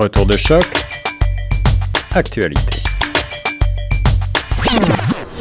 Retour de choc. Actualité.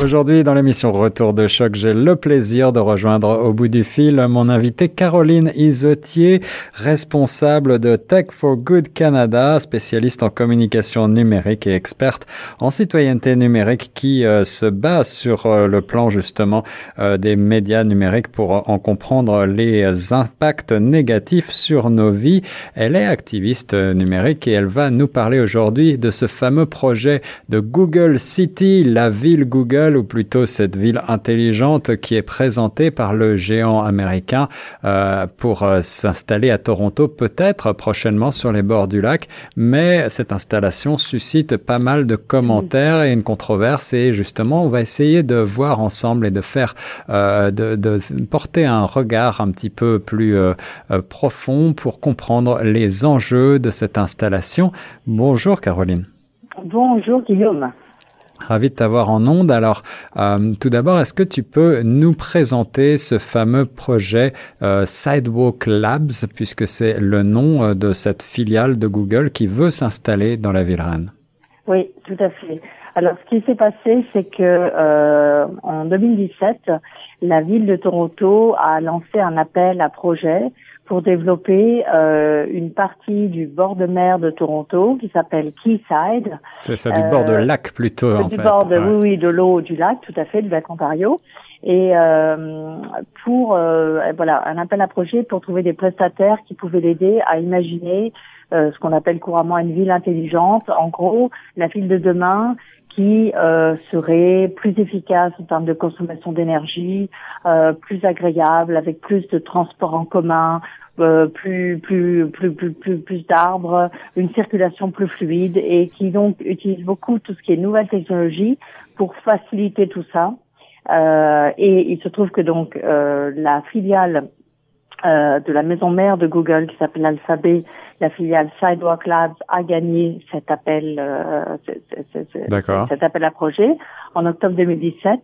Aujourd'hui, dans l'émission Retour de choc, j'ai le plaisir de rejoindre au bout du fil mon invité Caroline Isotier, responsable de Tech for Good Canada, spécialiste en communication numérique et experte en citoyenneté numérique qui euh, se base sur euh, le plan justement euh, des médias numériques pour en comprendre les impacts négatifs sur nos vies. Elle est activiste numérique et elle va nous parler aujourd'hui de ce fameux projet de Google City, la ville Google ou plutôt cette ville intelligente qui est présentée par le géant américain euh, pour euh, s'installer à Toronto, peut-être prochainement sur les bords du lac. Mais cette installation suscite pas mal de commentaires et une controverse. Et justement, on va essayer de voir ensemble et de faire, euh, de, porter un regard un petit peu plus profond pour comprendre les enjeux de cette installation. Bonjour Caroline. Bonjour Guillaume. Ravi de t'avoir en onde. Alors, euh, tout d'abord, est-ce que tu peux nous présenter ce fameux projet euh, Sidewalk Labs, puisque c'est le nom euh, de cette filiale de Google qui veut s'installer dans la ville Rennes Oui, tout à fait. Alors, ce qui s'est passé, c'est que en 2017, la ville de Toronto a lancé un appel à projet pour développer euh, une partie du bord de mer de Toronto qui s'appelle Quayside. C'est ça, du bord de euh, lac plutôt, en du fait. bord de, oui, oui, de l'eau du lac, tout à fait, du lac Ontario. Et euh, pour, euh, voilà, un appel à projet pour trouver des prestataires qui pouvaient l'aider à imaginer euh, ce qu'on appelle couramment une ville intelligente. En gros, la ville de demain qui euh, serait plus efficace en termes de consommation d'énergie, euh, plus agréable, avec plus de transports en commun, euh, plus, plus, plus, plus, plus, plus d'arbres, une circulation plus fluide et qui donc utilise beaucoup tout ce qui est nouvelles technologies pour faciliter tout ça. Euh, et il se trouve que donc euh, la filiale euh, de la maison mère de Google qui s'appelle Alphabet, la filiale Sidewalk Labs a gagné cet appel, euh, cet appel à projet en octobre 2017.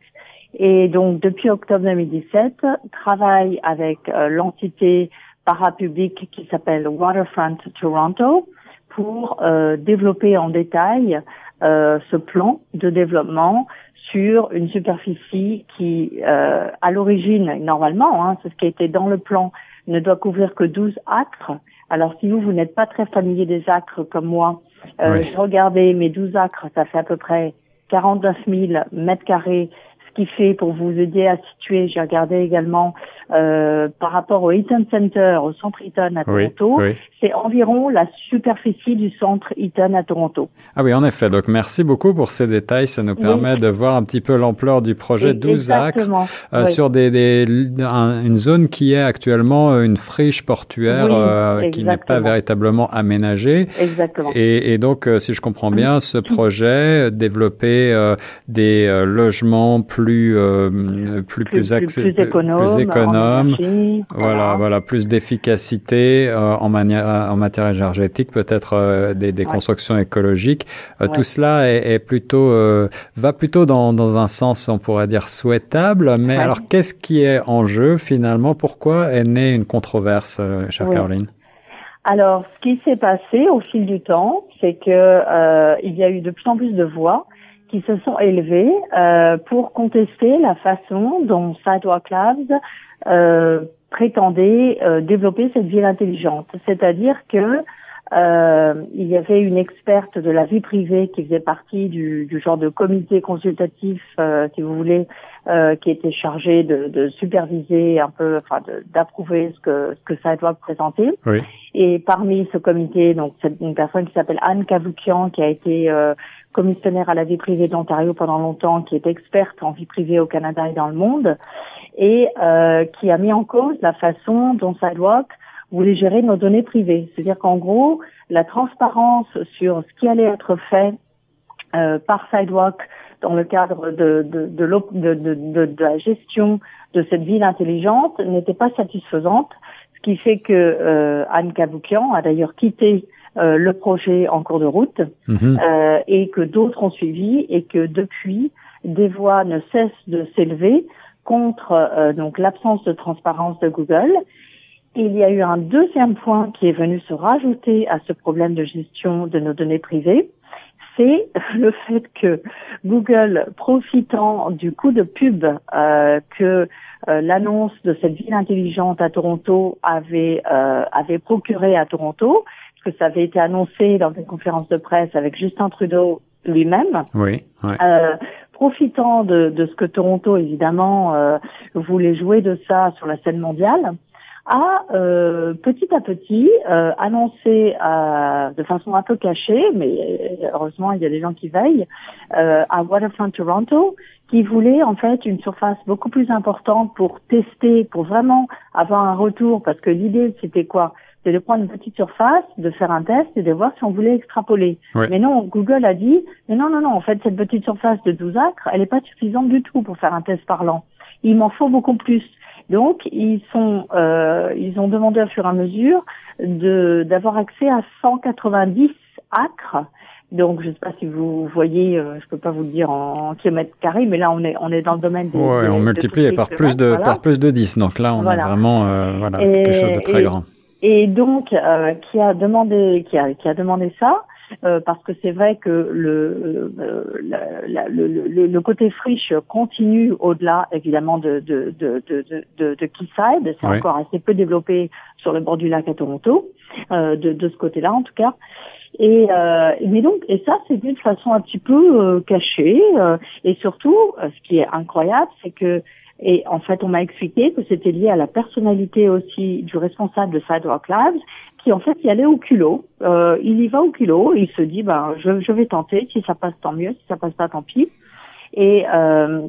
Et donc depuis octobre 2017, travaille avec euh, l'entité parapublique qui s'appelle Waterfront Toronto pour euh, développer en détail ce plan de développement sur une superficie qui, euh, à l'origine, normalement, hein, c'est ce qui était dans le plan, ne doit couvrir que 12 acres. Alors si vous, vous n'êtes pas très familier des acres comme moi, euh, oui. regardez mes 12 acres, ça fait à peu près 49 000 mètres carrés qui fait pour vous aider à situer, j'ai regardé également euh, par rapport au Eaton Center, au centre Eaton à Toronto, oui, oui. c'est environ la superficie du centre Eaton à Toronto. Ah oui, en effet. Donc merci beaucoup pour ces détails. Ça nous permet oui. de voir un petit peu l'ampleur du projet 12 acres euh, sur des, des un, une zone qui est actuellement une friche portuaire euh, qui n'est pas véritablement aménagée. Exactement. Et, et donc, si je comprends bien, ce projet développer des logements plus plus plus plus, plus, plus économe, plus économe énergie, voilà, voilà plus d'efficacité euh, en manière en matière énergétique peut-être euh, des, des ouais. constructions écologiques. Euh, ouais. tout cela est, est plutôt va plutôt dans, dans un sens on pourrait dire souhaitable. Mais ouais. alors qu'est-ce qui est en jeu finalement? Pourquoi est née une controverse chère Caroline? Alors ce qui s'est passé au fil du temps c'est que il y a eu de plus en plus de voix qui se sont élevés euh, pour contester la façon dont Sidewalk Labs euh, prétendait euh, développer cette ville intelligente. C'est-à-dire que euh, il y avait une experte de la vie privée qui faisait partie du, du genre de comité consultatif, euh, si vous voulez, euh, qui était chargée de, de, superviser un peu, enfin, d'approuver ce que ce que Sidewalk présentait. Oui. Et parmi ce comité, donc c'est une personne qui s'appelle Anne Cavoukian, qui a été euh, commissionnaire à la vie privée d'Ontario pendant longtemps, qui est experte en vie privée au Canada et dans le monde, et euh, qui a mis en cause la façon dont Sidewalk voulait gérer nos données privées. C'est-à-dire qu'en gros, la transparence sur ce qui allait être fait euh, par Sidewalk dans le cadre de, de, de, de, la gestion de cette ville intelligente n'était pas satisfaisante, ce qui fait que euh, Anne Cavoukian a d'ailleurs quitté euh, le projet en cours de route Mhm. euh, et que d'autres ont suivi et que depuis des voix ne cessent de s'élever contre euh, donc l'absence de transparence de Google il y a eu un deuxième point qui est venu se rajouter à ce problème de gestion de nos données privées, c'est le fait que Google, profitant du coup de pub euh, que euh, l'annonce de cette ville intelligente à Toronto avait euh, avait procuré à Toronto, que ça avait été annoncé dans une conférence de presse avec Justin Trudeau lui-même. Oui. profitant de, de, ce que Toronto évidemment voulait jouer de ça sur la scène mondiale, a euh, petit à petit euh, annoncé euh, de façon un peu cachée, mais heureusement il y a des gens qui veillent, euh, à Waterfront Toronto, qui voulait en fait une surface beaucoup plus importante pour tester, pour vraiment avoir un retour, parce que l'idée c'était quoi? C'est de prendre une petite surface, de faire un test et de voir si on voulait extrapoler. Mais non, Google a dit, mais non, non, non, en fait, cette petite surface de 12 acres, elle n'est pas suffisante du tout pour faire un test parlant. Il m'en faut beaucoup plus. Donc ils sont, euh, ils ont demandé au fur et à mesure de d'avoir accès à 190 acres. Donc je ne sais pas si vous voyez, euh, je peux pas vous le dire en, kilomètres carrés, mais là on est on est dans le domaine des. Ouais, on multiplie par plus de par plus de 10. Donc là on a vraiment euh, voilà quelque chose de très grand. Et donc euh, qui a demandé qui a qui a demandé ça. Euh, parce que c'est vrai que le, euh, le, le, le, côté friche continue au-delà évidemment de, de, de, de, de, de Quayside. C'est encore assez peu développé sur le bord du lac à Toronto, euh, de, de ce côté-là en tout cas. Et euh, mais donc et ça c'est d'une façon un petit peu euh, cachée et surtout ce qui est incroyable c'est que et en fait, on m'a expliqué que c'était lié à la personnalité aussi du responsable de Sidewalk Labs, qui en fait y allait au culot. Euh, il y va au culot, il se dit, ben, je, je, vais tenter. Si ça passe, tant mieux. Si ça passe pas, tant pis. Et euh,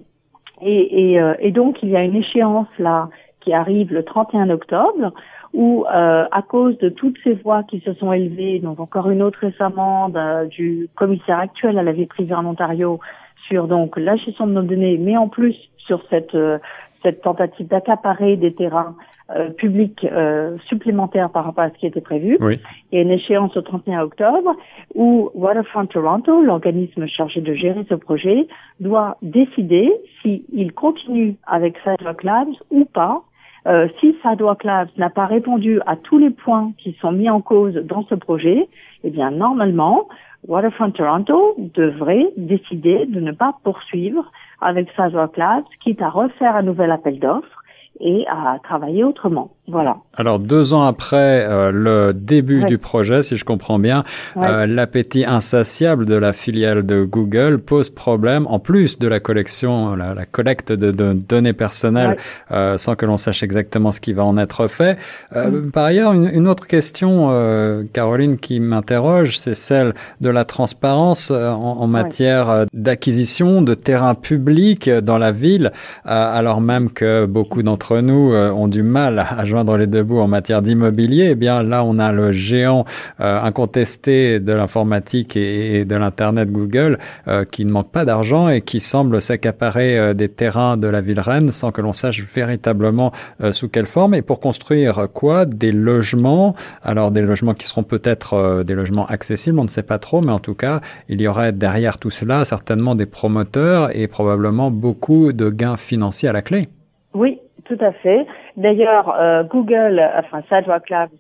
et, et, euh, et, donc il y a une échéance là qui arrive le 31 octobre où euh, à cause de toutes ces voix qui se sont élevées, donc encore une autre récemment du commissaire actuel à la vie privée en Ontario sur donc la gestion de nos données, mais en plus sur cette, euh, cette tentative d'accaparer des terrains euh, publics euh, supplémentaires par rapport à ce qui était prévu. Oui. Il y a une échéance au 31 octobre où Waterfront Toronto, l'organisme chargé de gérer ce projet, doit décider s'il continue avec Sidewalk Labs ou pas. Euh, si Sidewalk Labs n'a pas répondu à tous les points qui sont mis en cause dans ce projet, eh bien normalement, Waterfront Toronto devrait décider de ne pas poursuivre avec Sidewalk Labs, quitte à refaire un nouvel appel d'offres et à travailler autrement. Voilà. Alors deux ans après euh, le début du projet, si je comprends bien, euh, l'appétit insatiable de la filiale de Google pose problème, en plus de la collection, la, la collecte de, de, données personnelles, euh, sans que l'on sache exactement ce qui va en être fait. Euh, par ailleurs, une, une autre question, euh, Caroline, qui m'interroge, c'est celle de la transparence en, en, matière d'acquisition de terrains publics dans la ville, alors même que beaucoup d'entre nous ont du mal à joindre les deux bouts en matière d'immobilier, eh bien là on a le géant euh, incontesté de l'informatique et, de l'internet Google euh, qui ne manque pas d'argent et qui semble s'accaparer euh, des terrains de la ville reine sans que l'on sache véritablement sous quelle forme et pour construire quoi? Des logements alors des logements qui seront peut-être des logements accessibles on ne sait pas trop mais en tout cas il y aurait derrière tout cela certainement des promoteurs et probablement beaucoup de gains financiers à la clé. Oui, tout à fait. D'ailleurs, euh, Google, enfin Sidewalk Labs,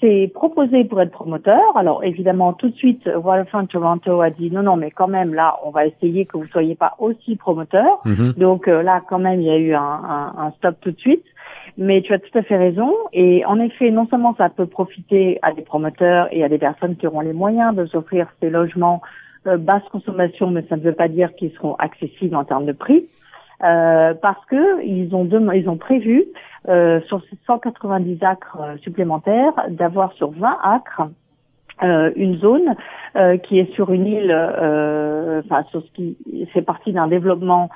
s'est proposé pour être promoteur. Alors évidemment, tout de suite, Waterfront Toronto a dit non, non, mais quand même, là, on va essayer que vous soyez pas aussi promoteur. Mhm. Donc euh, là, quand même, il y a eu un, un, un, stop tout de suite. Mais tu as tout à fait raison. Et en effet, non seulement ça peut profiter à des promoteurs et à des personnes qui auront les moyens de s'offrir ces logements euh, basse consommation, mais ça ne veut pas dire qu'ils seront accessibles en termes de prix. Euh, parce que ils ont ils ont prévu euh, sur ces 190 acres euh, supplémentaires d'avoir sur 20 acres euh, une zone euh, qui est sur une île, enfin sur ce qui fait partie d'un développement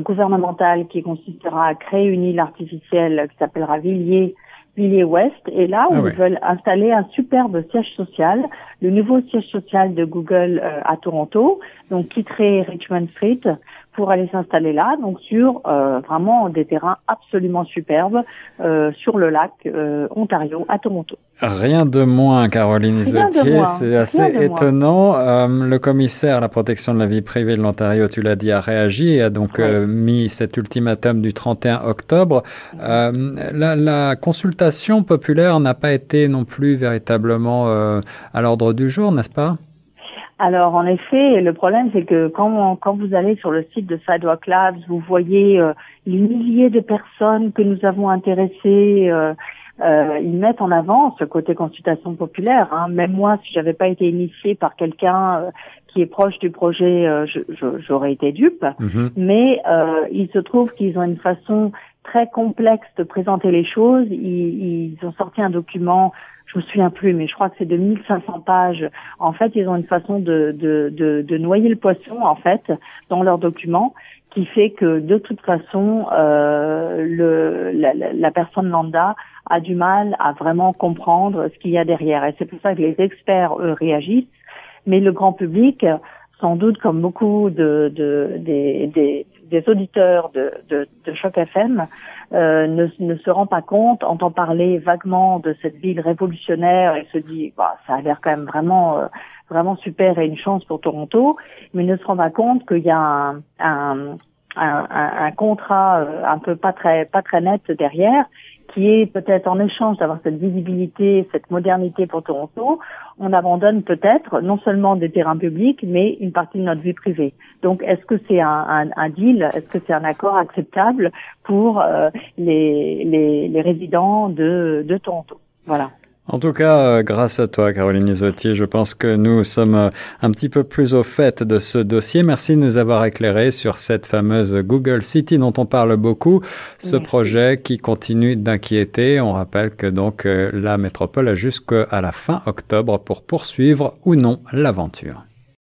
gouvernemental qui consistera à créer une île artificielle qui s'appellera Villiers Villiers Ouest. Et là, ah ils veulent installer un superbe siège social, le nouveau siège social de Google à Toronto, donc quitterait Richmond Street pour aller s'installer là, donc sur euh, vraiment des terrains absolument superbes euh, sur le lac euh, Ontario à Toronto. Rien de moins, Caroline Isotier. C'est assez étonnant. le commissaire à la protection de la vie privée de l'Ontario, tu l'as dit, a réagi et a donc mis cet ultimatum du 31 octobre. La, la, consultation populaire n'a pas été non plus véritablement à l'ordre du jour, n'est-ce pas? Alors en effet, le problème c'est que quand, quand vous allez sur le site de Sidewalk Labs, vous voyez euh, les milliers de personnes que nous avons intéressées. Euh, euh, ils mettent en avant ce côté consultation populaire. Hein. Même moi, si j'avais pas été initiée par quelqu'un euh, qui est proche du projet, j'aurais été dupe. Mm-hmm. Mais il se trouve qu'ils ont une façon très complexe de présenter les choses. Ils, ils ont sorti un document je me souviens plus, mais je crois que c'est de 1500 pages. En fait, ils ont une façon de, de, de, de noyer le poisson, en fait, dans leurs documents, qui fait que de toute façon, euh, le, la, la, personne lambda a du mal à vraiment comprendre ce qu'il y a derrière. Et c'est pour ça que les experts, eux, réagissent. Mais le grand public, sans doute comme beaucoup de, de des, des, des, auditeurs de, de, de Choc FM, euh, ne, ne, se rend pas compte, entend parler vaguement de cette ville révolutionnaire et se dit bah, ça a l'air quand même vraiment euh, vraiment super et une chance pour Toronto, mais ne se rend pas compte qu'il y a un, un, un, un contrat euh, un peu pas très pas très net derrière qui est peut-être en échange d'avoir cette visibilité, cette modernité pour Toronto, on abandonne peut-être non seulement des terrains publics, mais une partie de notre vie privée. Donc, est-ce que c'est un, deal, est-ce que c'est un accord acceptable pour euh, les, les, les, résidents de, de Toronto? Voilà. En tout cas, euh, grâce à toi, Caroline Isotier, je pense que nous sommes euh, un petit peu plus au fait de ce dossier. Merci de nous avoir éclairé sur cette fameuse Google City dont on parle beaucoup, ce projet qui continue d'inquiéter. On rappelle que donc euh, la métropole a jusqu'à la fin octobre pour poursuivre ou non l'aventure.